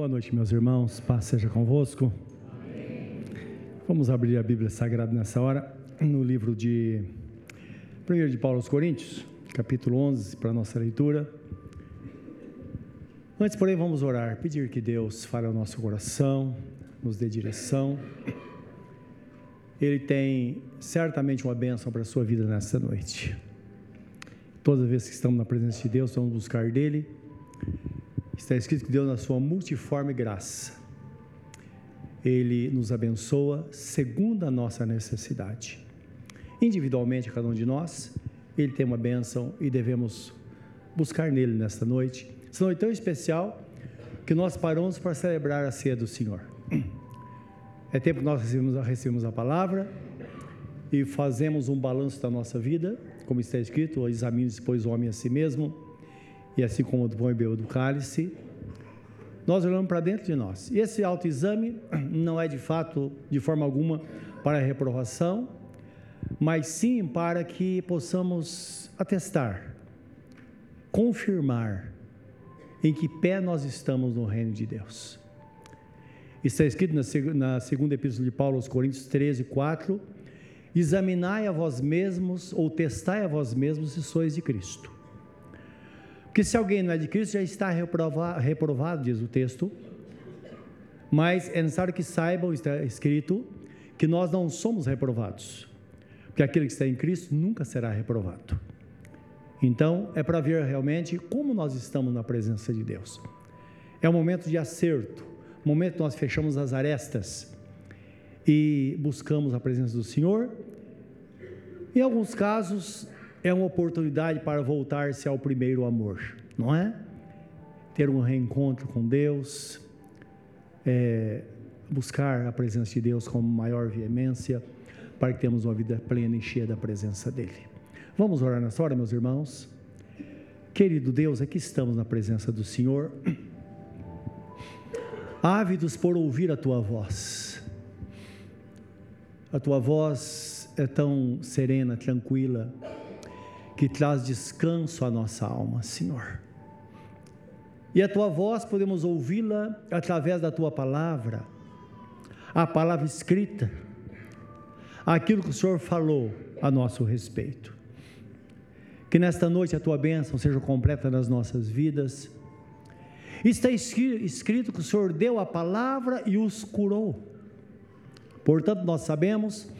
Boa noite, meus irmãos. Paz seja convosco. Amém. Vamos abrir a Bíblia Sagrada nessa hora, no livro de 1 de Paulo aos Coríntios, capítulo 11, para a nossa leitura. Antes, porém, vamos orar, pedir que Deus fale ao nosso coração, nos dê direção. Ele tem certamente uma bênção para a sua vida nessa noite. Todas as vezes que estamos na presença de Deus, vamos buscar dele Está escrito que Deus, na sua multiforme graça, Ele nos abençoa segundo a nossa necessidade. Individualmente, cada um de nós, Ele tem uma bênção e devemos buscar nele nesta noite. Essa noite tão especial que nós paramos para celebrar a ceia do Senhor. É tempo que nós recebemos, recebemos a palavra e fazemos um balanço da nossa vida, como está escrito: examine-se, pois, o homem a si mesmo e assim como do pão e do cálice, nós olhamos para dentro de nós. E esse autoexame não é de fato, de forma alguma, para reprovação, mas sim para que possamos atestar, confirmar em que pé nós estamos no reino de Deus. Está escrito na segunda epístola de Paulo aos Coríntios 13, 4: Examinai a vós mesmos, ou testai a vós mesmos se sois de Cristo. Porque se alguém não é de Cristo, já está reprovado, reprovado, diz o texto. Mas é necessário que saibam, está escrito, que nós não somos reprovados. Porque aquele que está em Cristo nunca será reprovado. Então, é para ver realmente como nós estamos na presença de Deus. É um momento de acerto, momento que nós fechamos as arestas e buscamos a presença do Senhor. Em alguns casos, é uma oportunidade para voltar-se ao primeiro amor, não é? Ter um reencontro com Deus, é, buscar a presença de Deus com maior veemência, para que tenhamos uma vida plena e cheia da presença dEle. Vamos orar nessa hora, meus irmãos? Querido Deus, aqui estamos na presença do Senhor, ávidos por ouvir a Tua voz. A Tua voz é tão serena, tranquila, que traz descanso à nossa alma, Senhor. E a tua voz podemos ouvi-la através da tua palavra, a palavra escrita, aquilo que o Senhor falou a nosso respeito. Que nesta noite a tua bênção seja completa nas nossas vidas. Está escrito que o Senhor deu a palavra e os curou. Portanto, nós sabemos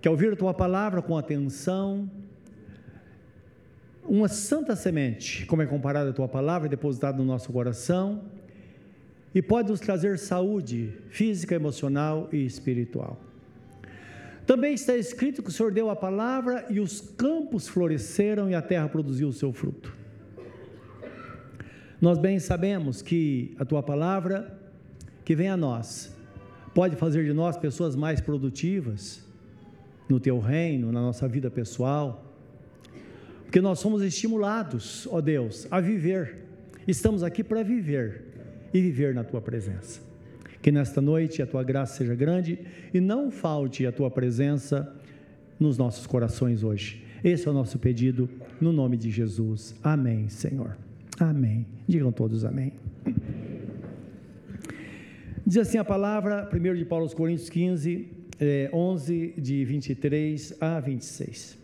que ao ouvir a tua palavra com atenção, uma santa semente, como é comparada a tua palavra, depositada no nosso coração, e pode nos trazer saúde física, emocional e espiritual. Também está escrito que o Senhor deu a palavra e os campos floresceram e a terra produziu o seu fruto. Nós bem sabemos que a tua palavra, que vem a nós, pode fazer de nós pessoas mais produtivas no teu reino, na nossa vida pessoal, porque nós somos estimulados, ó Deus, a viver. Estamos aqui para viver e viver na tua presença. Que nesta noite a tua graça seja grande e não falte a tua presença nos nossos corações hoje. Esse é o nosso pedido, no nome de Jesus. Amém, Senhor. Amém. Digam todos amém. Diz assim a palavra, 1 de Paulo aos Coríntios 15, 11, de 23 a 26.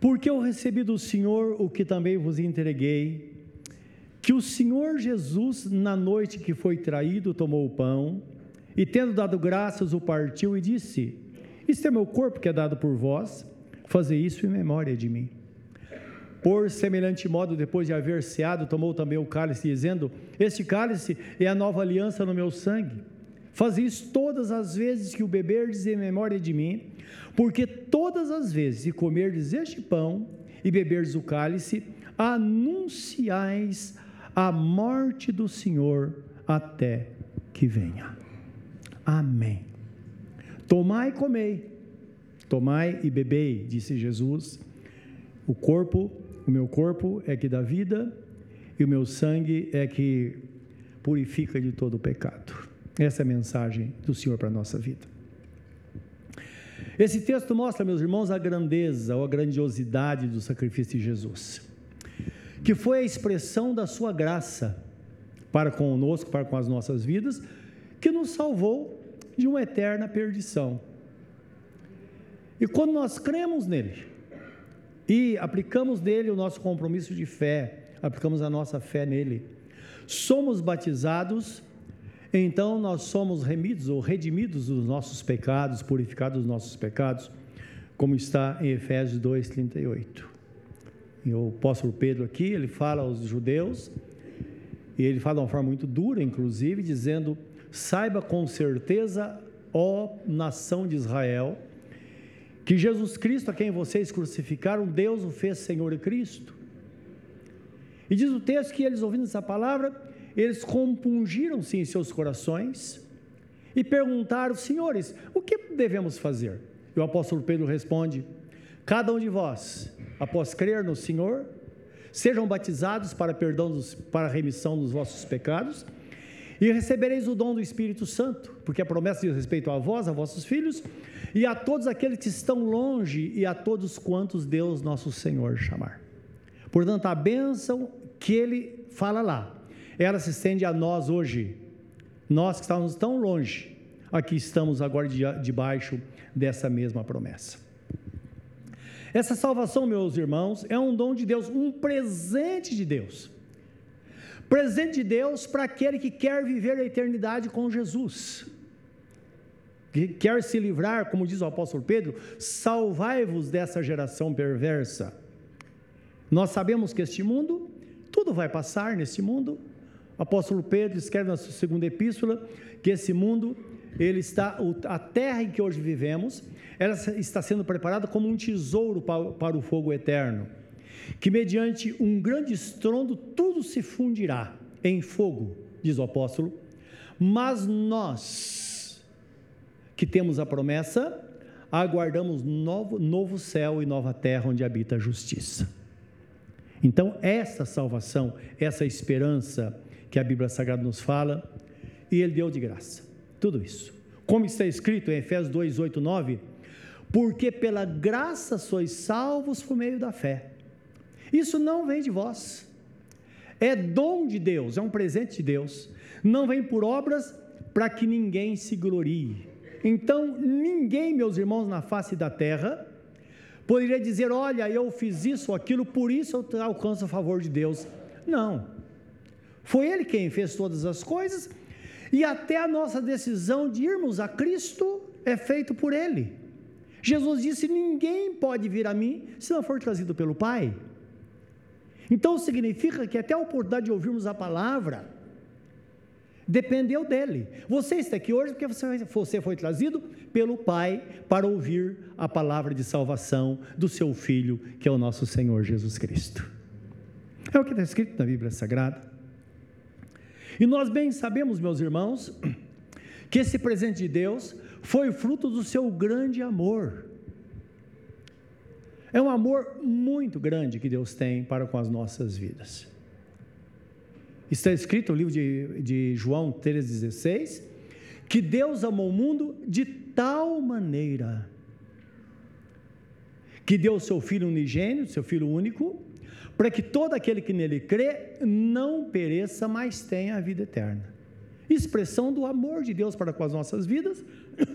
Porque eu recebi do Senhor o que também vos entreguei, que o Senhor Jesus, na noite que foi traído, tomou o pão e, tendo dado graças, o partiu e disse: Isto é meu corpo que é dado por vós, fazer isso em memória de mim. Por semelhante modo, depois de haver ceado, tomou também o cálice, dizendo: Este cálice é a nova aliança no meu sangue. Faz isso todas as vezes que o beberdes em memória de mim, porque todas as vezes que comerdes este pão e beberdes o cálice, anunciais a morte do Senhor até que venha. Amém. Tomai e comei, tomai e bebei, disse Jesus. O corpo, o meu corpo é que dá vida, e o meu sangue é que purifica de todo o pecado. Essa é a mensagem do Senhor para a nossa vida. Esse texto mostra, meus irmãos, a grandeza ou a grandiosidade do sacrifício de Jesus, que foi a expressão da sua graça para conosco, para com as nossas vidas, que nos salvou de uma eterna perdição. E quando nós cremos nele e aplicamos nele o nosso compromisso de fé, aplicamos a nossa fé nele, somos batizados, então nós somos remidos ou redimidos dos nossos pecados, purificados dos nossos pecados, como está em Efésios 2:38. E o apóstolo Pedro aqui, ele fala aos judeus, e ele fala de uma forma muito dura, inclusive, dizendo: Saiba com certeza, ó nação de Israel, que Jesus Cristo, a quem vocês crucificaram, Deus o fez Senhor e Cristo. E diz o texto que eles, ouvindo essa palavra, eles compungiram-se em seus corações e perguntaram: Senhores, o que devemos fazer? E o apóstolo Pedro responde: Cada um de vós, após crer no Senhor, sejam batizados para perdão dos, para a remissão dos vossos pecados e recebereis o dom do Espírito Santo, porque a promessa diz respeito a vós, a vossos filhos e a todos aqueles que estão longe e a todos quantos Deus nosso Senhor chamar. Portanto, a bênção que ele fala lá, ela se estende a nós hoje. Nós que estávamos tão longe, aqui estamos agora debaixo dessa mesma promessa. Essa salvação, meus irmãos, é um dom de Deus, um presente de Deus. Presente de Deus para aquele que quer viver a eternidade com Jesus. Que quer se livrar, como diz o apóstolo Pedro, salvai-vos dessa geração perversa. Nós sabemos que este mundo, tudo vai passar neste mundo. Apóstolo Pedro escreve na sua segunda epístola que esse mundo, ele está, a terra em que hoje vivemos, ela está sendo preparada como um tesouro para, para o fogo eterno que mediante um grande estrondo tudo se fundirá em fogo, diz o apóstolo, mas nós, que temos a promessa, aguardamos novo, novo céu e nova terra onde habita a justiça. Então, essa salvação, essa esperança que a Bíblia Sagrada nos fala, e Ele deu de graça, tudo isso. Como está escrito em Efésios 2, 8, 9, porque pela graça sois salvos por meio da fé. Isso não vem de vós. É dom de Deus, é um presente de Deus. Não vem por obras para que ninguém se glorie. Então, ninguém, meus irmãos, na face da terra, poderia dizer: Olha, eu fiz isso aquilo, por isso eu alcanço o favor de Deus. Não. Foi Ele quem fez todas as coisas, e até a nossa decisão de irmos a Cristo é feito por Ele. Jesus disse: Ninguém pode vir a mim se não for trazido pelo Pai. Então significa que até a oportunidade de ouvirmos a palavra dependeu dele. Você está aqui hoje porque você foi trazido pelo Pai para ouvir a palavra de salvação do seu Filho, que é o nosso Senhor Jesus Cristo. É o que está escrito na Bíblia Sagrada. E nós bem sabemos, meus irmãos, que esse presente de Deus foi fruto do seu grande amor. É um amor muito grande que Deus tem para com as nossas vidas. Está escrito no livro de, de João 3,16 que Deus amou o mundo de tal maneira que deu o seu Filho unigênio, seu Filho único, para que todo aquele que nele crê não pereça, mas tenha a vida eterna. Expressão do amor de Deus para com as nossas vidas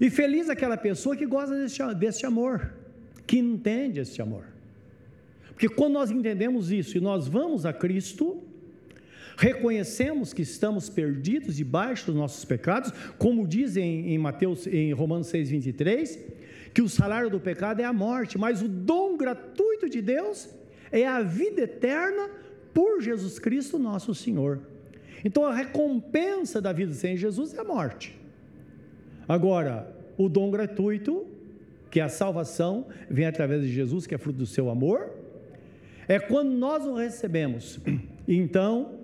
e feliz aquela pessoa que gosta desse, desse amor, que entende esse amor. Porque quando nós entendemos isso e nós vamos a Cristo, reconhecemos que estamos perdidos debaixo dos nossos pecados, como diz em, em Mateus, em Romanos 6,23, que o salário do pecado é a morte, mas o dom gratuito de Deus é a vida eterna por Jesus Cristo, nosso Senhor. Então a recompensa da vida sem Jesus é a morte. Agora, o dom gratuito, que é a salvação, vem através de Jesus, que é fruto do seu amor. É quando nós o recebemos. Então,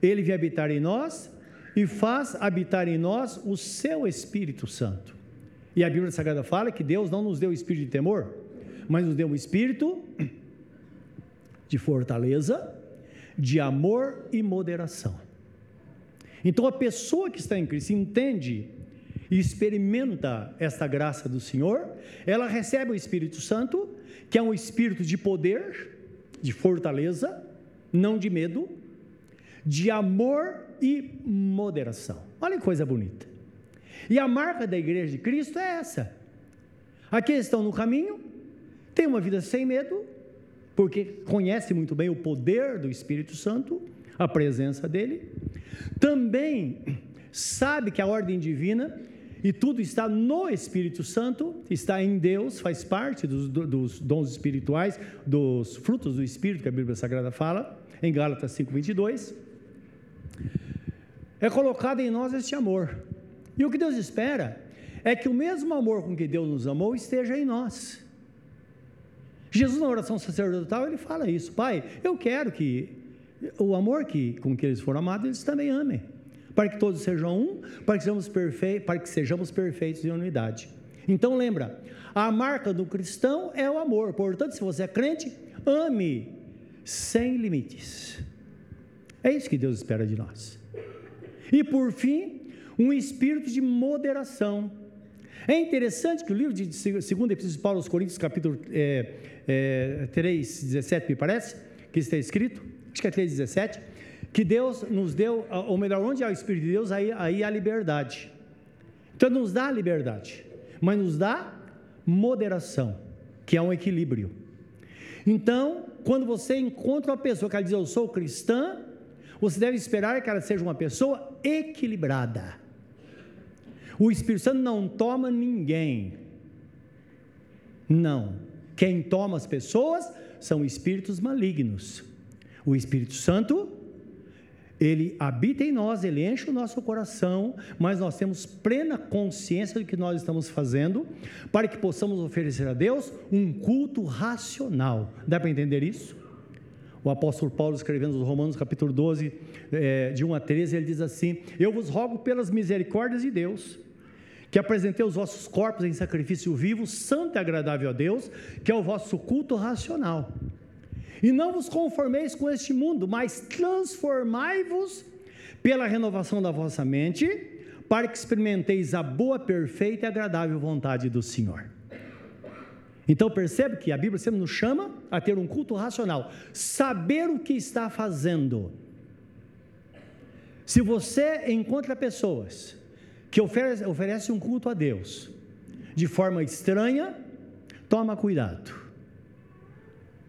ele vem habitar em nós e faz habitar em nós o seu Espírito Santo. E a Bíblia Sagrada fala que Deus não nos deu o espírito de temor, mas nos deu um espírito de fortaleza, de amor e moderação. Então a pessoa que está em Cristo entende e experimenta esta graça do Senhor, ela recebe o Espírito Santo, que é um espírito de poder, de fortaleza, não de medo, de amor e moderação. Olha que coisa bonita. E a marca da igreja de Cristo é essa. Aqueles estão no caminho, têm uma vida sem medo, porque conhece muito bem o poder do Espírito Santo, a presença dele. Também sabe que a ordem divina e tudo está no Espírito Santo, está em Deus, faz parte dos, dos dons espirituais, dos frutos do Espírito que a Bíblia Sagrada fala, em Gálatas 5,22. É colocado em nós este amor. E o que Deus espera é que o mesmo amor com que Deus nos amou esteja em nós. Jesus, na oração sacerdotal, ele fala isso: Pai, eu quero que o amor que, com que eles foram amados, eles também amem para que todos sejam um, para que sejamos, perfeitos, para que sejamos perfeitos em unidade. Então lembra, a marca do cristão é o amor. Portanto, se você é crente, ame sem limites. É isso que Deus espera de nós. E por fim, um espírito de moderação. É interessante que o livro de 2 Epístola de Paulo aos Coríntios, capítulo é, é, 3, 17, me parece, que está escrito, acho que é 3, 17, que Deus nos deu, ou melhor, onde há o Espírito de Deus, aí, aí há liberdade. Então, nos dá liberdade, mas nos dá moderação, que é um equilíbrio. Então, quando você encontra uma pessoa que ela diz eu sou cristã, você deve esperar que ela seja uma pessoa equilibrada. O Espírito Santo não toma ninguém. Não. Quem toma as pessoas são espíritos malignos. O Espírito Santo ele habita em nós, ele enche o nosso coração, mas nós temos plena consciência do que nós estamos fazendo, para que possamos oferecer a Deus um culto racional. Dá para entender isso? O apóstolo Paulo, escrevendo nos Romanos, capítulo 12, é, de 1 a 13, ele diz assim: Eu vos rogo pelas misericórdias de Deus, que apresentei os vossos corpos em sacrifício vivo, santo e agradável a Deus, que é o vosso culto racional. E não vos conformeis com este mundo, mas transformai-vos pela renovação da vossa mente, para que experimenteis a boa, perfeita e agradável vontade do Senhor. Então percebe que a Bíblia sempre nos chama a ter um culto racional, saber o que está fazendo. Se você encontra pessoas que oferecem oferece um culto a Deus de forma estranha, toma cuidado,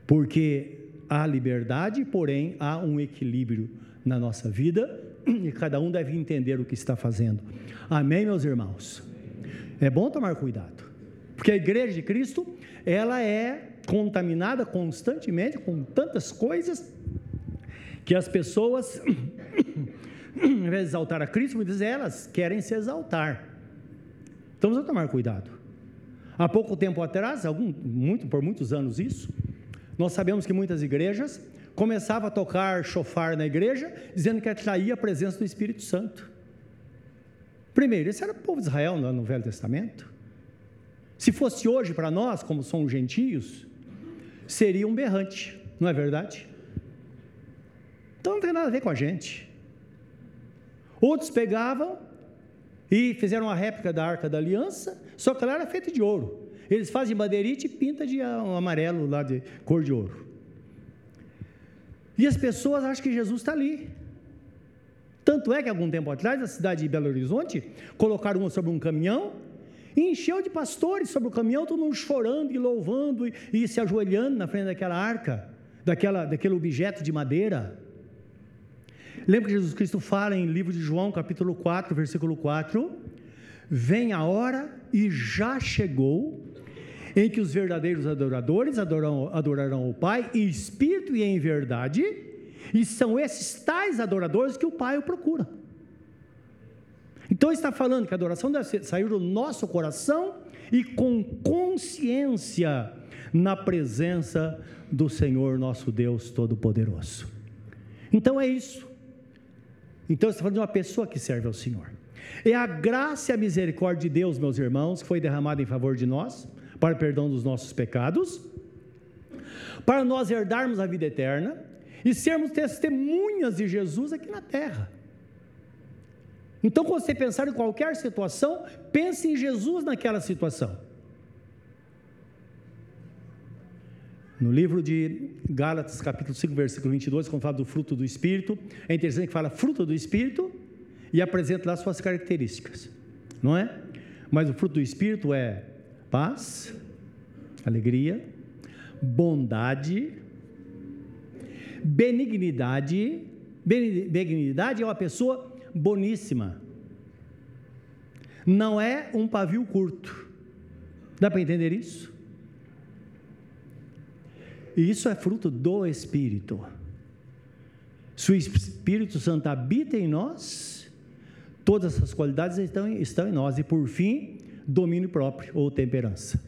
porque há liberdade, porém há um equilíbrio na nossa vida e cada um deve entender o que está fazendo. Amém, meus irmãos? É bom tomar cuidado, porque a igreja de Cristo, ela é contaminada constantemente com tantas coisas que as pessoas, exaltar a Cristo, muitas elas querem se exaltar. Então, vamos tomar cuidado. Há pouco tempo atrás, algum, muito, por muitos anos isso, nós sabemos que muitas igrejas começavam a tocar chofar na igreja, dizendo que atraía a presença do Espírito Santo. Primeiro, esse era o povo de Israel no Velho Testamento. Se fosse hoje para nós, como somos gentios, seria um berrante, não é verdade? Então não tem nada a ver com a gente. Outros pegavam e fizeram uma réplica da Arca da Aliança, só que ela era feita de ouro. Eles fazem madeirite e pinta de amarelo lá de cor de ouro. E as pessoas acham que Jesus está ali. Tanto é que algum tempo atrás, na cidade de Belo Horizonte, colocaram uma sobre um caminhão e encheu de pastores sobre o caminhão, todo mundo chorando e louvando e, e se ajoelhando na frente daquela arca, daquela, daquele objeto de madeira. Lembra que Jesus Cristo fala em livro de João, capítulo 4, versículo 4: Vem a hora e já chegou em que os verdadeiros adoradores adorarão, adorarão o Pai em espírito e em verdade, e são esses tais adoradores que o Pai o procura. Então está falando que a adoração deve sair do nosso coração e com consciência na presença do Senhor nosso Deus Todo-Poderoso. Então é isso. Então está falando de uma pessoa que serve ao Senhor. É a graça e a misericórdia de Deus, meus irmãos, que foi derramada em favor de nós para o perdão dos nossos pecados, para nós herdarmos a vida eterna e sermos testemunhas de Jesus aqui na terra. Então, quando você pensar em qualquer situação, pense em Jesus naquela situação. No livro de Gálatas, capítulo 5, versículo 22, quando fala do fruto do Espírito, é interessante que fala fruto do Espírito e apresenta lá suas características, não é? Mas o fruto do Espírito é paz, alegria, bondade, benignidade. Benignidade é uma pessoa boníssima. Não é um pavio curto. Dá para entender isso? E isso é fruto do Espírito. Se o Espírito Santo habita em nós, todas essas qualidades estão, estão em nós. E por fim, domínio próprio ou temperança,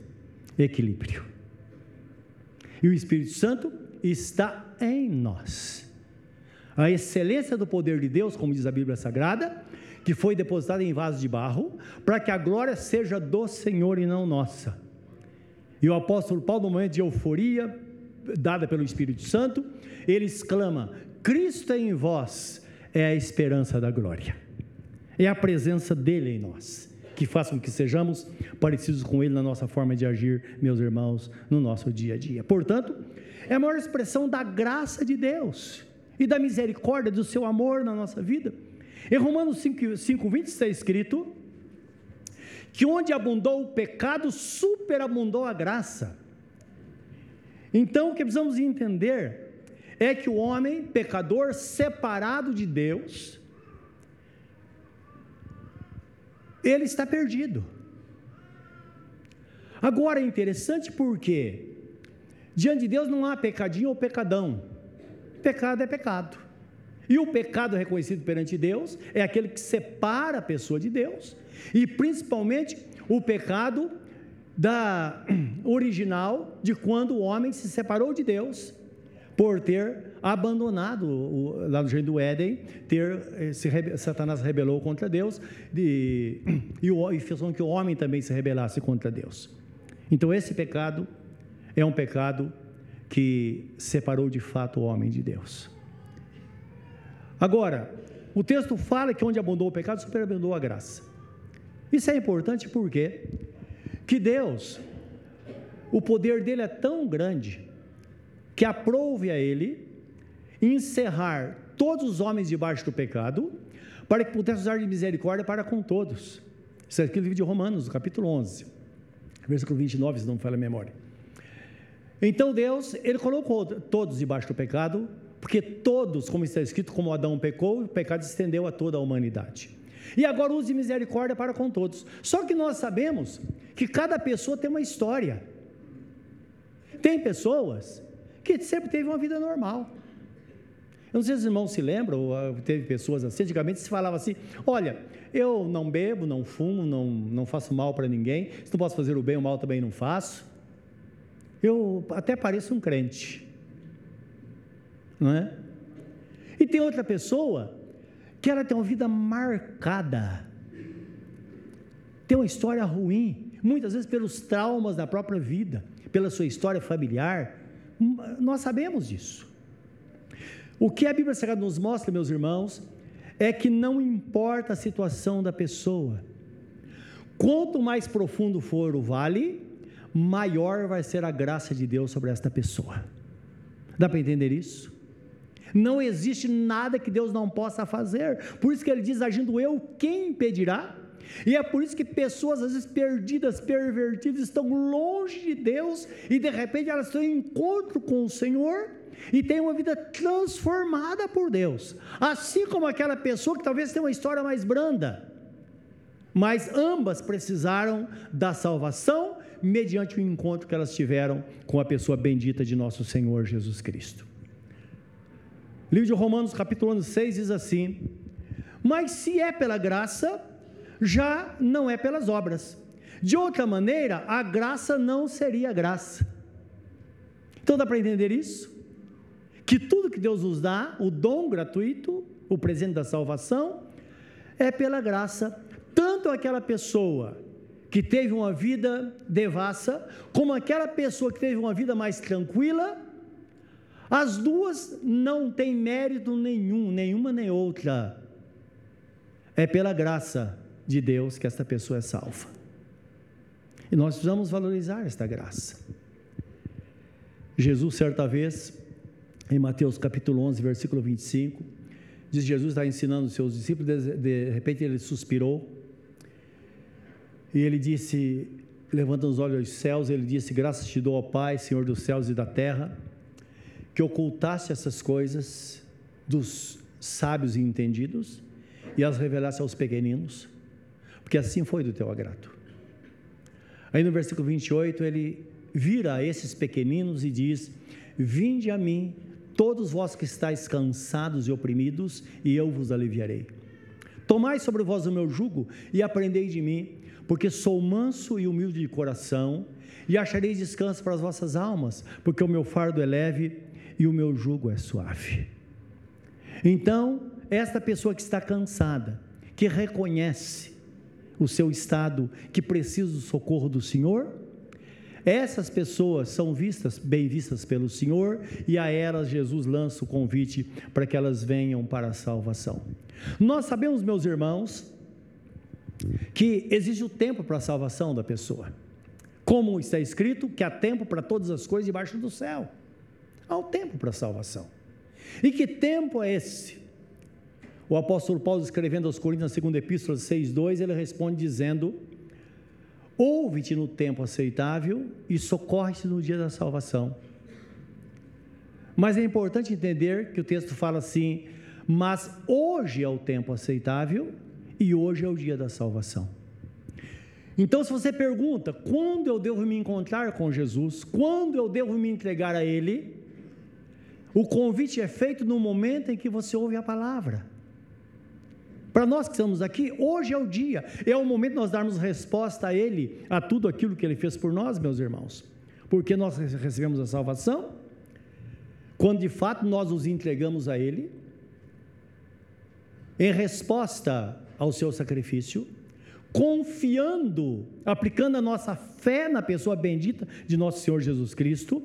equilíbrio. E o Espírito Santo está em nós. A excelência do poder de Deus, como diz a Bíblia Sagrada, que foi depositada em vaso de barro, para que a glória seja do Senhor e não nossa. E o apóstolo Paulo, no momento de euforia, dada pelo Espírito Santo, ele exclama: Cristo em vós é a esperança da glória. É a presença dele em nós que faz com que sejamos parecidos com ele na nossa forma de agir, meus irmãos, no nosso dia a dia. Portanto, é a maior expressão da graça de Deus e da misericórdia do seu amor na nossa vida. Em Romanos 5, 5 20 está escrito que onde abundou o pecado, superabundou a graça. Então, o que precisamos entender é que o homem pecador, separado de Deus, ele está perdido. Agora é interessante porque diante de Deus não há pecadinho ou pecadão. Pecado é pecado. E o pecado reconhecido perante Deus é aquele que separa a pessoa de Deus, e principalmente o pecado da original de quando o homem se separou de Deus por ter abandonado o, lá no jardim do Éden, ter eh, se, Satanás rebelou contra Deus de, e, o, e fez com que o homem também se rebelasse contra Deus. Então esse pecado é um pecado que separou de fato o homem de Deus. Agora, o texto fala que onde abundou o pecado, superabundou a graça. Isso é importante porque que Deus, o poder dele é tão grande, que aprove a ele encerrar todos os homens debaixo do pecado, para que pudesse usar de misericórdia para com todos. Isso é aqui no livro de Romanos, capítulo 11, versículo 29, se não me falha a memória. Então Deus, ele colocou todos debaixo do pecado, porque todos, como está escrito, como Adão pecou, o pecado se estendeu a toda a humanidade. E agora use misericórdia para com todos. Só que nós sabemos que cada pessoa tem uma história. Tem pessoas que sempre teve uma vida normal. Eu não sei se os irmãos se lembram, ah, teve pessoas assim, antigamente se falava assim: olha, eu não bebo, não fumo, não, não faço mal para ninguém, se não posso fazer o bem, o mal também não faço. Eu até pareço um crente, não é? E tem outra pessoa que ela tem uma vida marcada, tem uma história ruim, muitas vezes pelos traumas da própria vida, pela sua história familiar. Hum, nós sabemos disso. O que a Bíblia Sagrada nos mostra, meus irmãos, é que não importa a situação da pessoa, quanto mais profundo for o vale, maior vai ser a graça de Deus sobre esta pessoa. Dá para entender isso? Não existe nada que Deus não possa fazer. Por isso que ele diz: agindo eu, quem impedirá? E é por isso que pessoas, às vezes perdidas, pervertidas, estão longe de Deus e de repente elas têm um encontro com o Senhor e têm uma vida transformada por Deus. Assim como aquela pessoa que talvez tenha uma história mais branda, mas ambas precisaram da salvação mediante o encontro que elas tiveram com a pessoa bendita de nosso Senhor Jesus Cristo. Livro de Romanos, capítulo 6, diz assim: Mas se é pela graça, já não é pelas obras. De outra maneira, a graça não seria graça. Então dá para entender isso? Que tudo que Deus nos dá, o dom gratuito, o presente da salvação, é pela graça. Tanto aquela pessoa que teve uma vida devassa, como aquela pessoa que teve uma vida mais tranquila, as duas não têm mérito nenhum, nenhuma nem outra. É pela graça de Deus que esta pessoa é salva. E nós precisamos valorizar esta graça. Jesus, certa vez, em Mateus capítulo 11, versículo 25, diz Jesus está ensinando os seus discípulos, de, repente ele suspirou, e ele disse, levantando os olhos aos céus, ele disse: Graças te dou, ó Pai, Senhor dos céus e da terra, que ocultaste essas coisas dos sábios e entendidos e as revelaste aos pequeninos, porque assim foi do teu agrado. Aí no versículo 28 ele vira a esses pequeninos e diz: Vinde a mim, todos vós que estáis cansados e oprimidos, e eu vos aliviarei. Tomai sobre vós o meu jugo e aprendei de mim, porque sou manso e humilde de coração, e achareis descanso para as vossas almas, porque o meu fardo é leve e o meu jugo é suave. Então, esta pessoa que está cansada, que reconhece o seu estado, que precisa do socorro do Senhor, essas pessoas são vistas, bem vistas pelo Senhor, e a elas Jesus lança o convite para que elas venham para a salvação. Nós sabemos, meus irmãos, que existe o tempo para a salvação da pessoa. Como está escrito, que há tempo para todas as coisas debaixo do céu. Há o tempo para a salvação. E que tempo é esse? O apóstolo Paulo, escrevendo aos Coríntios, na segunda epístola 6,2, ele responde dizendo: Ouve-te no tempo aceitável e socorre-te no dia da salvação. Mas é importante entender que o texto fala assim: Mas hoje é o tempo aceitável e hoje é o dia da salvação. Então, se você pergunta quando eu devo me encontrar com Jesus, quando eu devo me entregar a Ele, o convite é feito no momento em que você ouve a palavra. Para nós que estamos aqui, hoje é o dia, é o momento de nós darmos resposta a Ele, a tudo aquilo que Ele fez por nós, meus irmãos. Porque nós recebemos a salvação, quando de fato nós nos entregamos a Ele, em resposta ao seu sacrifício, confiando, aplicando a nossa fé na pessoa bendita de nosso Senhor Jesus Cristo,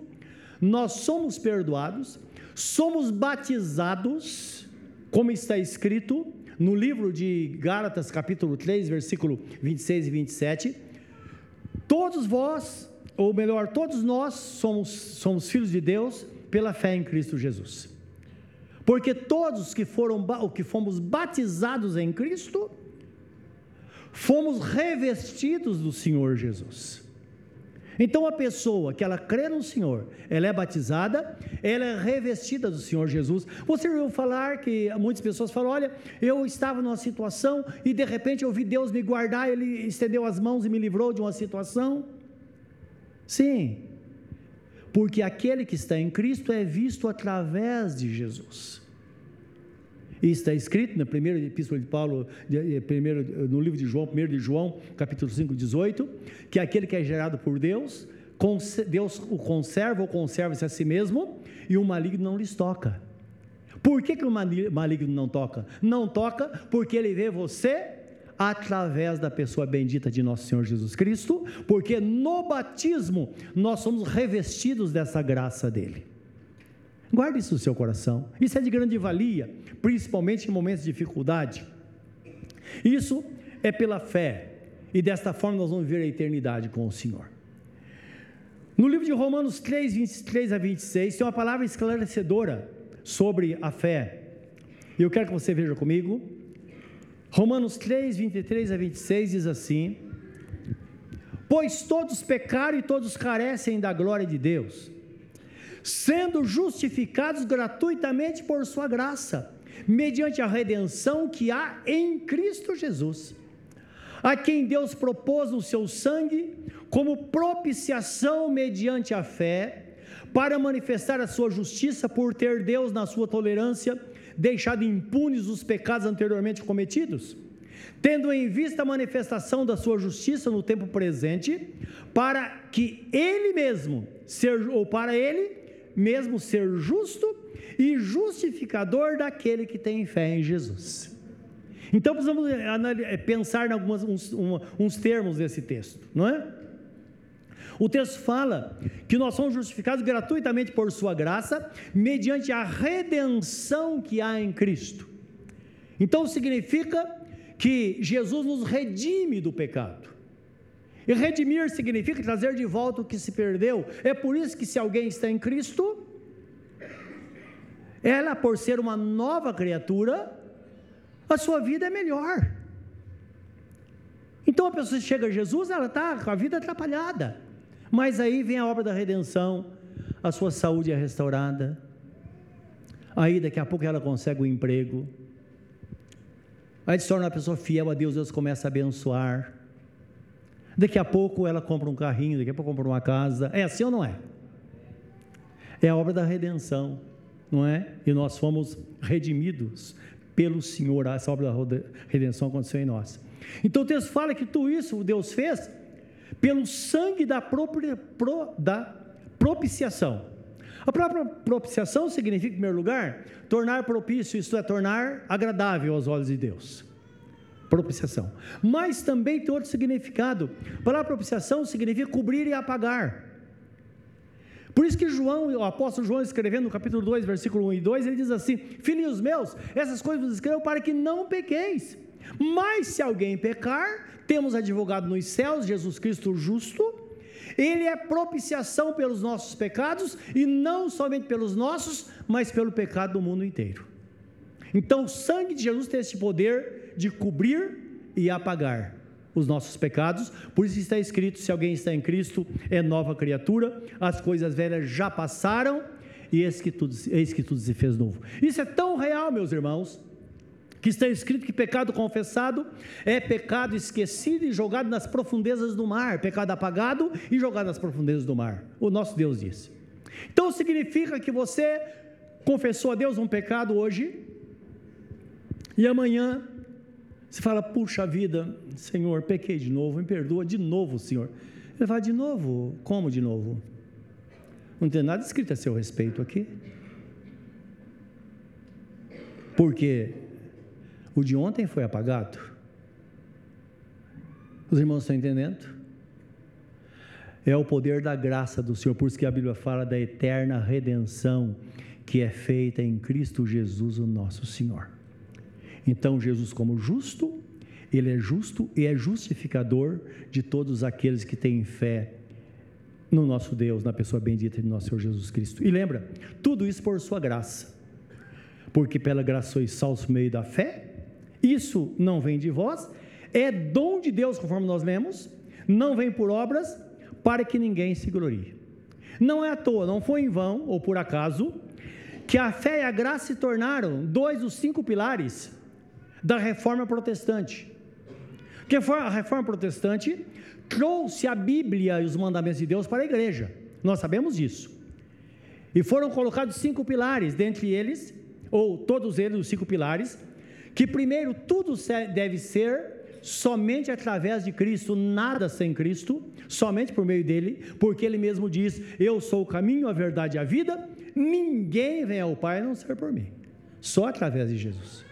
nós somos perdoados, somos batizados, como está escrito, no livro de Gálatas, capítulo 3, versículo 26 e 27, todos vós, ou melhor, todos nós somos, somos filhos de Deus pela fé em Cristo Jesus. Porque todos que foram que fomos batizados em Cristo, fomos revestidos do Senhor Jesus. Então a pessoa que ela crê no Senhor, ela é batizada, ela é revestida do Senhor Jesus. Você ouviu falar que muitas pessoas falam: olha, eu estava numa situação e de repente eu vi Deus me guardar, Ele estendeu as mãos e me livrou de uma situação? Sim, porque aquele que está em Cristo é visto através de Jesus. Está escrito na primeira epístola de Paulo, primeiro, no livro de João, 1 de João, capítulo 5, 18, que aquele que é gerado por Deus, Deus o conserva ou conserva-se a si mesmo, e o maligno não lhes toca. Por que, que o maligno não toca? Não toca porque ele vê você através da pessoa bendita de nosso Senhor Jesus Cristo, porque no batismo nós somos revestidos dessa graça dele. Guarde isso no seu coração. Isso é de grande valia, principalmente em momentos de dificuldade. Isso é pela fé. E desta forma nós vamos viver a eternidade com o Senhor. No livro de Romanos 3, 23 a 26, tem uma palavra esclarecedora sobre a fé. E eu quero que você veja comigo. Romanos 3, 23 a 26 diz assim: Pois todos pecaram e todos carecem da glória de Deus sendo justificados gratuitamente por Sua graça, mediante a redenção que há em Cristo Jesus, a quem Deus propôs o seu sangue como propiciação mediante a fé, para manifestar a sua justiça por ter Deus, na sua tolerância, deixado impunes os pecados anteriormente cometidos, tendo em vista a manifestação da sua justiça no tempo presente, para que ele mesmo, ser, ou para ele, mesmo ser justo e justificador daquele que tem fé em Jesus. Então precisamos eh, pensar em alguns uns, uns termos desse texto, não é? O texto fala que nós somos justificados gratuitamente por Sua graça, mediante a redenção que há em Cristo. Então significa que Jesus nos redime do pecado. E redimir significa trazer de volta o que se perdeu. É por isso que se alguém está em Cristo, ela por ser uma nova criatura, a sua vida é melhor. Então a pessoa chega a Jesus, ela está com a vida atrapalhada. Mas aí vem a obra da redenção, a sua saúde é restaurada. Aí daqui a pouco ela consegue um emprego. Aí se torna uma pessoa fiel a Deus, Deus começa a abençoar. Daqui a pouco ela compra um carrinho, daqui a pouco compra uma casa. É assim ou não é? É a obra da redenção, não é? E nós fomos redimidos pelo Senhor. Essa obra da redenção aconteceu em nós. Então o texto fala que tudo isso Deus fez pelo sangue da, própria, pro, da propiciação. A própria propiciação significa, em primeiro lugar, tornar propício, isto é, tornar agradável aos olhos de Deus. Propiciação. Mas também tem outro significado. Para a propiciação significa cobrir e apagar. Por isso que João, o apóstolo João, escrevendo no capítulo 2, versículo 1 e 2, ele diz assim: Filhinhos meus, essas coisas vos escrevo para que não pequeis. Mas se alguém pecar, temos advogado nos céus, Jesus Cristo justo, ele é propiciação pelos nossos pecados e não somente pelos nossos, mas pelo pecado do mundo inteiro. Então, o sangue de Jesus tem esse poder de cobrir e apagar os nossos pecados, por isso está escrito: se alguém está em Cristo, é nova criatura, as coisas velhas já passaram, e eis que tudo, eis que tudo se fez novo. Isso é tão real, meus irmãos, que está escrito que pecado confessado é pecado esquecido e jogado nas profundezas do mar, pecado apagado e jogado nas profundezas do mar. O nosso Deus disse. Então significa que você confessou a Deus um pecado hoje e amanhã você fala: "Puxa vida, Senhor, pequei de novo, me perdoa de novo, Senhor". Ele fala: "De novo? Como de novo?" Não tem nada escrito a seu respeito aqui. Porque o de ontem foi apagado. Os irmãos estão entendendo? É o poder da graça do Senhor, por isso que a Bíblia fala da eterna redenção que é feita em Cristo Jesus, o nosso Senhor. Então, Jesus, como justo, ele é justo e é justificador de todos aqueles que têm fé no nosso Deus, na pessoa bendita de nosso Senhor Jesus Cristo. E lembra, tudo isso por sua graça, porque pela graça sois salvos meio da fé, isso não vem de vós, é dom de Deus, conforme nós lemos, não vem por obras, para que ninguém se glorie. Não é à toa, não foi em vão ou por acaso, que a fé e a graça se tornaram dois dos cinco pilares da reforma protestante. Que a reforma protestante trouxe a Bíblia e os mandamentos de Deus para a igreja. Nós sabemos disso. E foram colocados cinco pilares, dentre eles, ou todos eles, os cinco pilares, que primeiro tudo deve ser somente através de Cristo, nada sem Cristo, somente por meio dele, porque ele mesmo diz: Eu sou o caminho, a verdade e a vida, ninguém vem ao Pai a não ser por mim, só através de Jesus.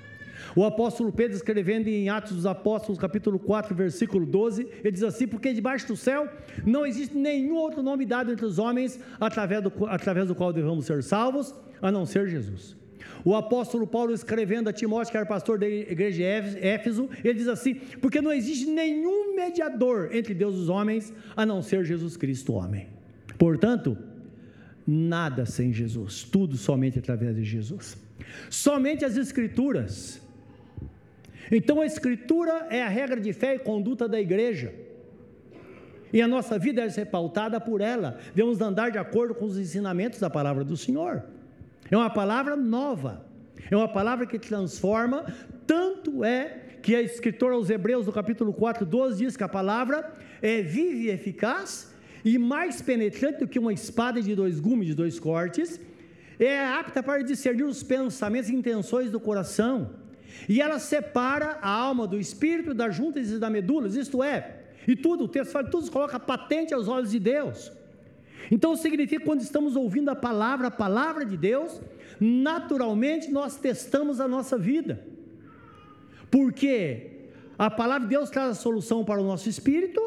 O apóstolo Pedro, escrevendo em Atos dos Apóstolos, capítulo 4, versículo 12, ele diz assim: Porque debaixo do céu não existe nenhum outro nome dado entre os homens através do, através do qual devemos ser salvos, a não ser Jesus. O apóstolo Paulo, escrevendo a Timóteo, que era pastor da igreja de Éfeso, ele diz assim: Porque não existe nenhum mediador entre Deus e os homens, a não ser Jesus Cristo, homem. Portanto, nada sem Jesus, tudo somente através de Jesus. Somente as Escrituras. Então, a Escritura é a regra de fé e conduta da igreja. E a nossa vida deve ser pautada por ela. Devemos andar de acordo com os ensinamentos da palavra do Senhor. É uma palavra nova. É uma palavra que transforma, tanto é que a escritora aos Hebreus, no capítulo 4, 12, diz que a palavra é viva e eficaz e mais penetrante do que uma espada de dois gumes, de dois cortes, é apta para discernir os pensamentos e intenções do coração. E ela separa a alma do espírito, das juntas e da medula, isto é, e tudo, o texto fala, tudo se coloca patente aos olhos de Deus. Então significa que quando estamos ouvindo a palavra, a palavra de Deus, naturalmente nós testamos a nossa vida. Porque a palavra de Deus traz a solução para o nosso espírito,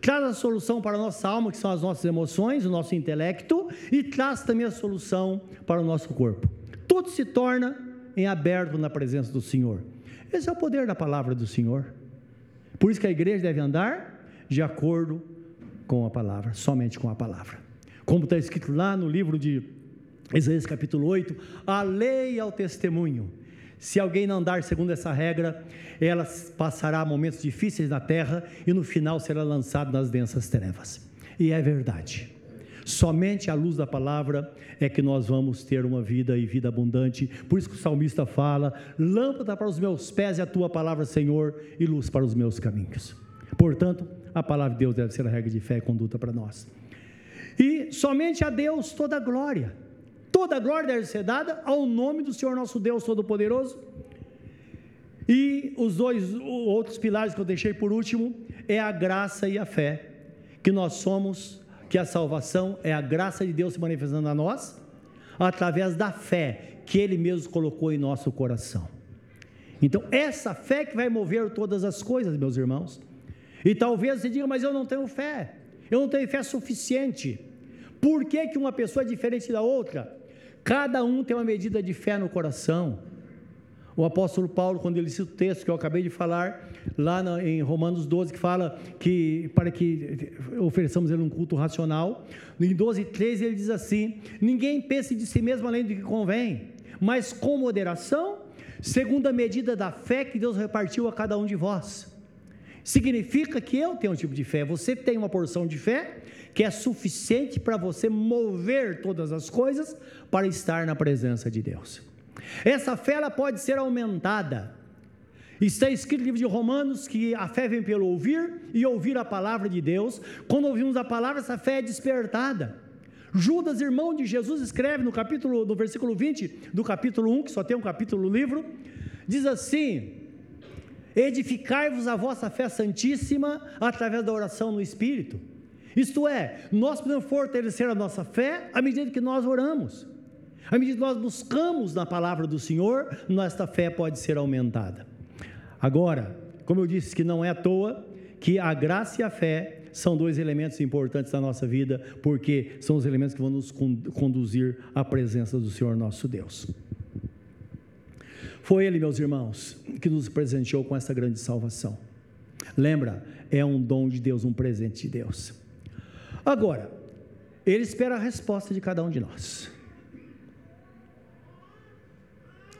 traz a solução para a nossa alma, que são as nossas emoções, o nosso intelecto, e traz também a solução para o nosso corpo. Tudo se torna em aberto na presença do Senhor. Esse é o poder da palavra do Senhor. Por isso que a igreja deve andar de acordo com a palavra, somente com a palavra. Como está escrito lá no livro de Isaías capítulo 8, a lei é o testemunho. Se alguém não andar segundo essa regra, ela passará momentos difíceis na terra e no final será lançado nas densas trevas. E é verdade. Somente à luz da palavra é que nós vamos ter uma vida e vida abundante. Por isso que o salmista fala: lâmpada para os meus pés é a tua palavra, Senhor, e luz para os meus caminhos. Portanto, a palavra de Deus deve ser a regra de fé e conduta para nós. E somente a Deus toda a glória. Toda a glória deve ser dada ao nome do Senhor nosso Deus Todo-Poderoso. E os dois outros pilares que eu deixei por último é a graça e a fé, que nós somos, que a salvação é a graça de Deus se manifestando a nós, através da fé que Ele mesmo colocou em nosso coração. Então, essa fé que vai mover todas as coisas, meus irmãos. E talvez você diga, mas eu não tenho fé, eu não tenho fé suficiente. Por que, que uma pessoa é diferente da outra? Cada um tem uma medida de fé no coração. O apóstolo Paulo, quando ele cita o texto que eu acabei de falar, lá em Romanos 12, que fala que para que ofereçamos ele um culto racional, em 12, 13 ele diz assim: Ninguém pense de si mesmo além do que convém, mas com moderação, segundo a medida da fé que Deus repartiu a cada um de vós. Significa que eu tenho um tipo de fé, você tem uma porção de fé, que é suficiente para você mover todas as coisas para estar na presença de Deus. Essa fé ela pode ser aumentada. Está escrito no livro de Romanos que a fé vem pelo ouvir e ouvir a palavra de Deus. Quando ouvimos a palavra, essa fé é despertada. Judas, irmão de Jesus, escreve no capítulo, no versículo 20 do capítulo 1, que só tem um capítulo livro, diz assim: Edificai-vos a vossa fé santíssima através da oração no Espírito. Isto é, nós podemos fortalecer a nossa fé à medida que nós oramos. À medida que nós buscamos na palavra do Senhor, nossa fé pode ser aumentada. Agora, como eu disse que não é à toa que a graça e a fé são dois elementos importantes da nossa vida, porque são os elementos que vão nos conduzir à presença do Senhor nosso Deus. Foi Ele, meus irmãos, que nos presenteou com essa grande salvação. Lembra, é um dom de Deus, um presente de Deus. Agora, ele espera a resposta de cada um de nós.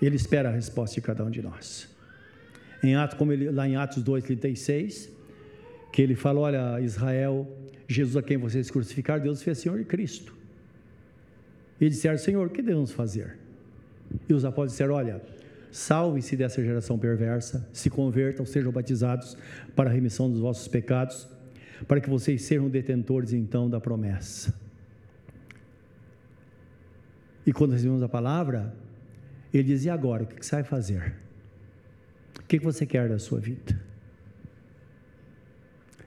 Ele espera a resposta de cada um de nós. Em Atos, como ele, lá em Atos 2,36, que ele fala: Olha, Israel, Jesus a quem vocês crucificaram, Deus fez Senhor e Cristo. E disseram: Senhor, o que devemos fazer? E os apóstolos disseram: Olha, salve-se dessa geração perversa, se convertam, sejam batizados para a remissão dos vossos pecados para que vocês sejam detentores então da promessa. E quando recebemos a palavra, ele diz: e agora? O que você vai fazer? O que você quer da sua vida?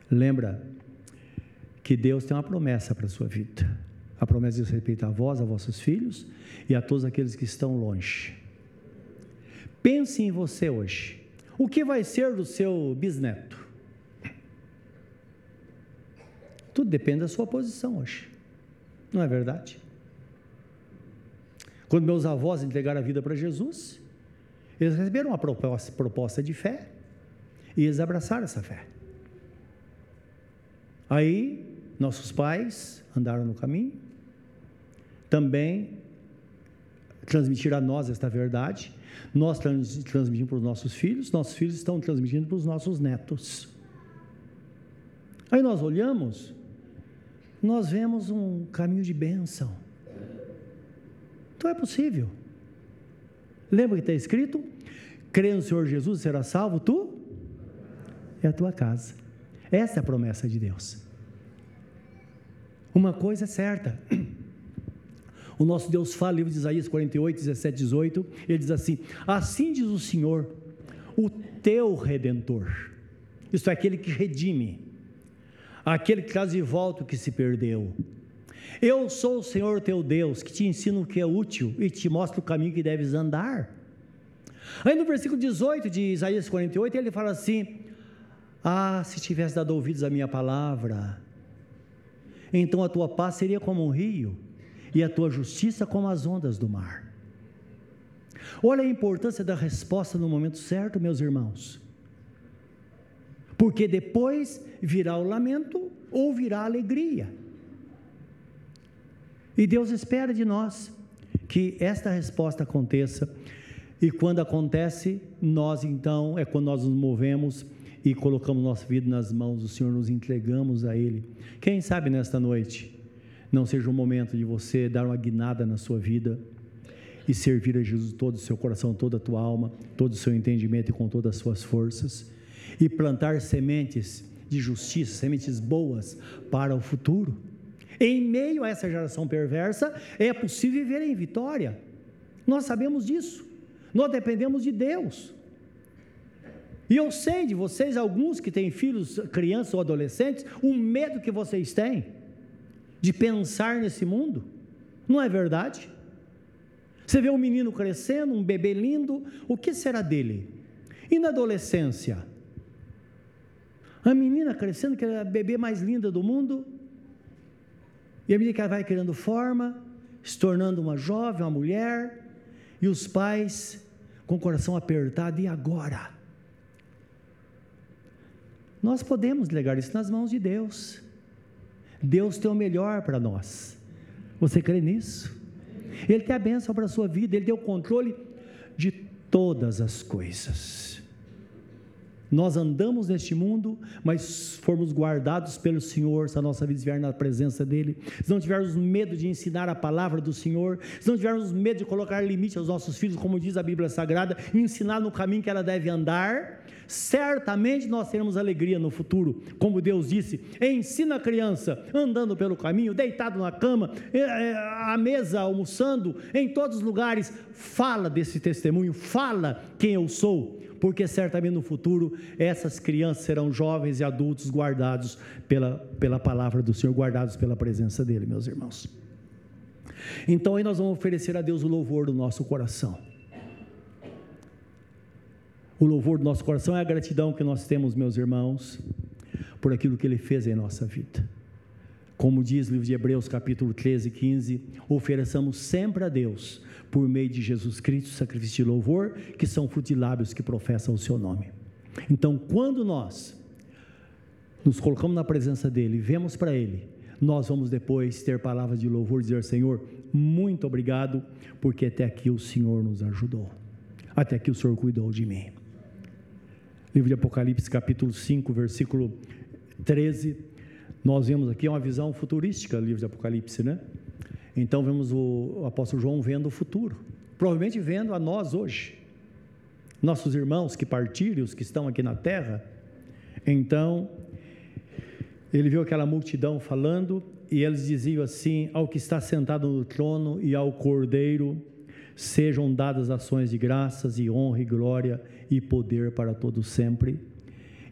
Lembra que Deus tem uma promessa para a sua vida. A promessa diz respeito a vós, a vossos filhos e a todos aqueles que estão longe. Pense em você hoje. O que vai ser do seu bisneto? Tudo depende da sua posição hoje. Não é verdade? Quando meus avós entregaram a vida para Jesus, eles receberam uma proposta, proposta de fé e eles abraçaram essa fé. Aí, nossos pais andaram no caminho, também transmitiram a nós esta verdade, nós transmitimos para os nossos filhos, nossos filhos estão transmitindo para os nossos netos. Aí nós olhamos nós vemos um caminho de bênção. Então é possível. Lembra que está escrito? Crê no Senhor Jesus será salvo, tu e a tua casa. Essa é a promessa de Deus. Uma coisa é certa. O nosso Deus fala, livro de Isaías 48, 17, 18, ele diz assim: Assim diz o Senhor, o teu redentor, isto é, aquele que redime, aquele que traz de volta o que se perdeu. Eu sou o Senhor teu Deus, que te ensino o que é útil e te mostro o caminho que deves andar. Aí no versículo 18 de Isaías 48, ele fala assim: Ah, se tivesse dado ouvidos à minha palavra, então a tua paz seria como um rio, e a tua justiça como as ondas do mar. Olha a importância da resposta no momento certo, meus irmãos. Porque depois virá o lamento ou virá a alegria. E Deus espera de nós que esta resposta aconteça. E quando acontece, nós então, é quando nós nos movemos e colocamos nossa vida nas mãos do Senhor, nos entregamos a Ele. Quem sabe nesta noite não seja o momento de você dar uma guinada na sua vida e servir a Jesus todo o seu coração, toda a tua alma, todo o seu entendimento e com todas as suas forças e plantar sementes de justiça, sementes boas para o futuro. Em meio a essa geração perversa, é possível viver em vitória. Nós sabemos disso. Nós dependemos de Deus. E eu sei de vocês, alguns que têm filhos, crianças ou adolescentes, o medo que vocês têm de pensar nesse mundo. Não é verdade? Você vê um menino crescendo, um bebê lindo, o que será dele? E na adolescência? A menina crescendo, que é a bebê mais linda do mundo, e à medida que ela vai criando forma, se tornando uma jovem, uma mulher, e os pais com o coração apertado, e agora? Nós podemos legar isso nas mãos de Deus. Deus tem o melhor para nós. Você crê nisso? Ele tem a bênção para a sua vida, Ele tem o controle de todas as coisas. Nós andamos neste mundo, mas formos guardados pelo Senhor, se a nossa vida estiver na presença dEle, se não tivermos medo de ensinar a palavra do Senhor, se não tivermos medo de colocar limite aos nossos filhos, como diz a Bíblia Sagrada, ensinar no caminho que ela deve andar, certamente nós teremos alegria no futuro. Como Deus disse: ensina a criança andando pelo caminho, deitado na cama, é, é, à mesa, almoçando, em todos os lugares, fala desse testemunho, fala quem eu sou porque certamente no futuro essas crianças serão jovens e adultos guardados pela, pela palavra do Senhor, guardados pela presença dEle, meus irmãos. Então aí nós vamos oferecer a Deus o louvor do nosso coração. O louvor do nosso coração é a gratidão que nós temos, meus irmãos, por aquilo que Ele fez em nossa vida. Como diz o livro de Hebreus, capítulo 13, 15, ofereçamos sempre a Deus por meio de Jesus Cristo, sacrifício de louvor, que são lábios que professam o seu nome. Então, quando nós nos colocamos na presença dele, vemos para ele, nós vamos depois ter palavras de louvor, dizer: Senhor, muito obrigado, porque até aqui o Senhor nos ajudou, até aqui o Senhor cuidou de mim. Livro de Apocalipse, capítulo 5, versículo 13. Nós vemos aqui uma visão futurística livro de Apocalipse, né? Então vemos o, apóstolo João vendo o futuro, provavelmente vendo a nós hoje, nossos irmãos que partiram, os que estão aqui na terra. Então, ele viu aquela multidão falando e eles diziam assim: Ao que está sentado no trono e ao cordeiro sejam dadas ações de graças e honra e glória e poder para todos sempre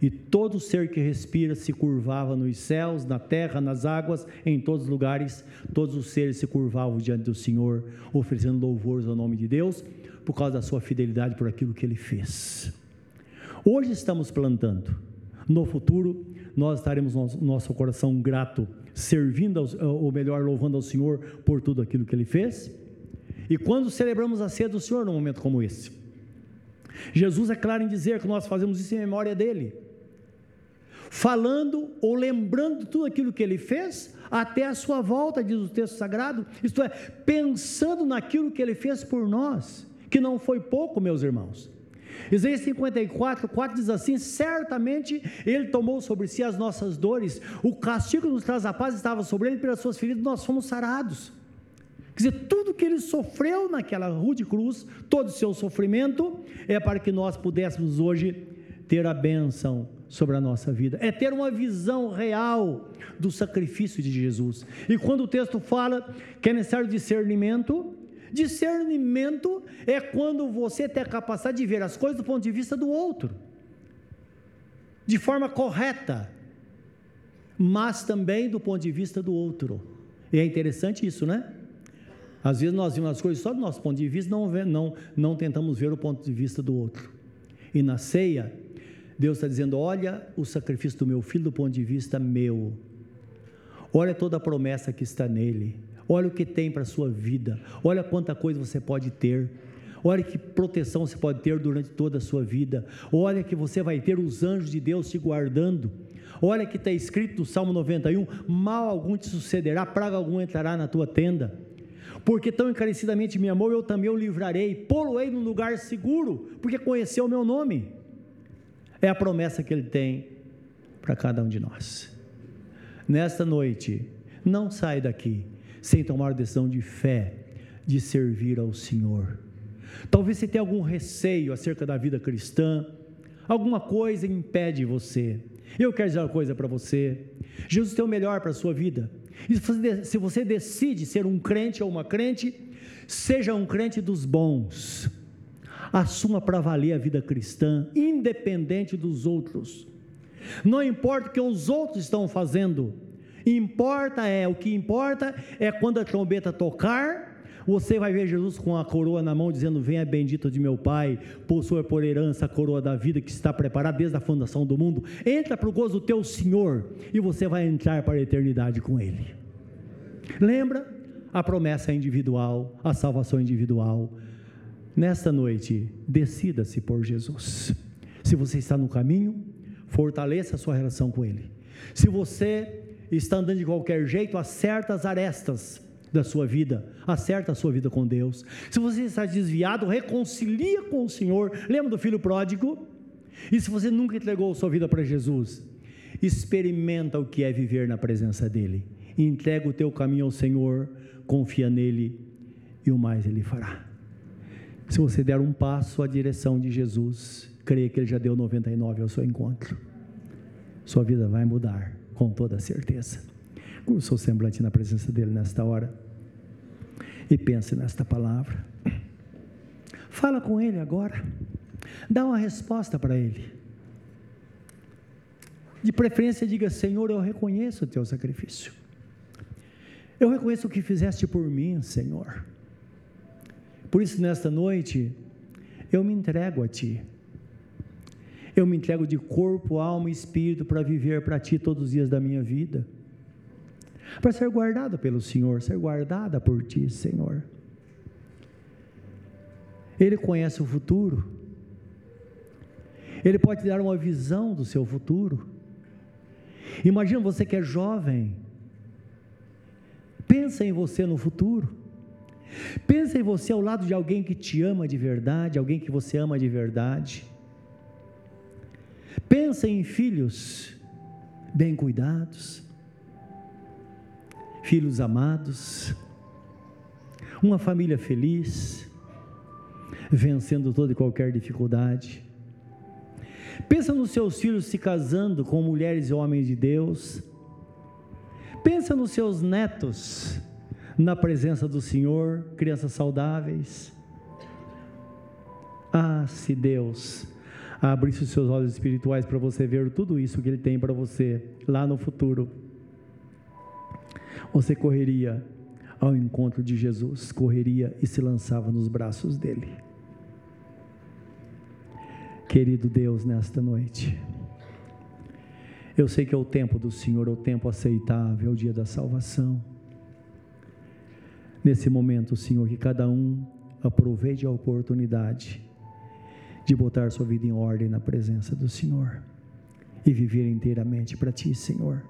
e todo ser que respira se curvava nos céus, na terra, nas águas, em todos os lugares, todos os seres se curvavam diante do Senhor, oferecendo louvores ao nome de Deus, por causa da sua fidelidade por aquilo que ele fez. Hoje estamos plantando, no futuro nós estaremos no nosso coração grato, servindo, ou melhor, louvando ao Senhor por tudo aquilo que ele fez. E quando celebramos a ceia do Senhor num momento como esse, Jesus é claro em dizer que nós fazemos isso em memória dele falando ou lembrando tudo aquilo que ele fez até a sua volta, diz o texto sagrado, isto é, pensando naquilo que ele fez por nós, que não foi pouco, meus irmãos. Isaías 54, 4 diz assim: Certamente Ele tomou sobre si as nossas dores, o castigo que nos traz a paz estava sobre Ele, pelas suas feridas nós fomos sarados. Quer dizer, tudo que Ele sofreu naquela rude cruz, todo o seu sofrimento, é para que nós pudéssemos hoje ter a bênção sobre a nossa vida, é ter uma visão real do sacrifício de Jesus. E quando o texto fala que é necessário discernimento, discernimento é quando você tem a capacidade de ver as coisas do ponto de vista do outro, de forma correta, mas também do ponto de vista do outro. E é interessante isso, né? Às vezes nós vemos as coisas só do nosso ponto de vista, não, não, não tentamos ver o ponto de vista do outro. E na ceia, Deus está dizendo: olha o sacrifício do meu filho do ponto de vista meu. Olha toda a promessa que está nele. Olha o que tem para a sua vida. Olha quanta coisa você pode ter. Olha que proteção você pode ter durante toda a sua vida. Olha que você vai ter os anjos de Deus te guardando. Olha que está escrito no Salmo 91: mal algum te sucederá, praga algum entrará na tua tenda. Porque tão encarecidamente me amou, eu também o livrarei, pô-lo-ei num lugar seguro, porque conheceu o meu nome. É a promessa que ele tem para cada um de nós. Nesta noite, não sai daqui sem tomar decisão de fé, de servir ao Senhor. Talvez você tenha algum receio acerca da vida cristã, alguma coisa impede você. Eu quero dizer uma coisa para você: Jesus tem o melhor para a sua vida. E se você decide ser um crente ou uma crente, seja um crente dos bons. Assuma para valer a vida cristã, independente dos outros. Não importa o que os outros estão fazendo, importa é, o que importa é quando a trombeta tocar, você vai ver Jesus com a coroa na mão, dizendo: Venha bendito de meu Pai, possua por herança a coroa da vida que está preparada desde a fundação do mundo. Entra para o gozo do teu Senhor e você vai entrar para a eternidade com Ele. Lembra? A promessa individual, a salvação individual. Nesta noite, decida-se por Jesus. Se você está no caminho, fortaleça a sua relação com Ele. Se você está andando de qualquer jeito, acerta as arestas da sua vida, acerta a sua vida com Deus. Se você está desviado, reconcilia com o Senhor. Lembra do filho pródigo? E se você nunca entregou sua vida para Jesus, experimenta o que é viver na presença dEle. Entrega o teu caminho ao Senhor, confia nele e o mais Ele fará. Se você der um passo à direção de Jesus, creia que Ele já deu 99 ao seu encontro. Sua vida vai mudar, com toda certeza. Curva o seu semblante na presença dEle nesta hora e pense nesta palavra. Fala com Ele agora. Dá uma resposta para Ele. De preferência, diga: Senhor, eu reconheço o teu sacrifício. Eu reconheço o que fizeste por mim, Senhor. Por isso, nesta noite, eu me entrego a Ti. Eu me entrego de corpo, alma e espírito para viver para Ti todos os dias da minha vida para ser guardada pelo Senhor, ser guardada por Ti, Senhor. Ele conhece o futuro, Ele pode te dar uma visão do seu futuro. Imagina você que é jovem, pensa em você no futuro. Pensa em você ao lado de alguém que te ama de verdade, alguém que você ama de verdade. Pensa em filhos bem cuidados filhos amados, uma família feliz, vencendo toda e qualquer dificuldade. Pensa nos seus filhos se casando com mulheres e homens de Deus. Pensa nos seus netos na presença do Senhor, crianças saudáveis. Ah, se Deus abrisse os seus olhos espirituais para você ver tudo isso que Ele tem para você lá no futuro você correria ao encontro de Jesus, correria e se lançava nos braços dele. Querido Deus, nesta noite, eu sei que é o tempo do Senhor, é o tempo aceitável, é o dia da salvação. Nesse momento, Senhor, que cada um aproveite a oportunidade de botar sua vida em ordem na presença do Senhor e viver inteiramente para Ti, Senhor,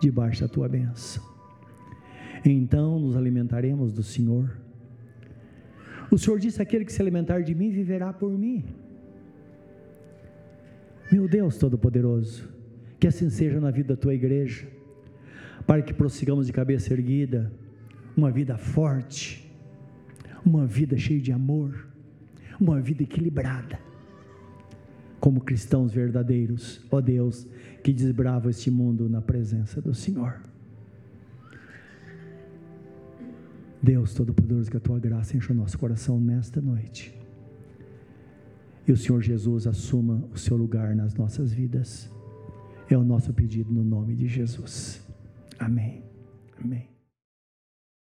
debaixo da Tua bênção então nos alimentaremos do Senhor. O Senhor disse: aquele que se alimentar de mim viverá por mim. Meu Deus Todo-Poderoso, que assim seja na vida da tua igreja, para que prossigamos de cabeça erguida, uma vida forte, uma vida cheia de amor, uma vida equilibrada, como cristãos verdadeiros, ó Deus, que desbrava este mundo na presença do Senhor. Deus Todo-Poderoso, que a tua graça enche o nosso coração nesta noite. E o Senhor Jesus assuma o seu lugar nas nossas vidas. É o nosso pedido no nome de Jesus. Amém. Amém.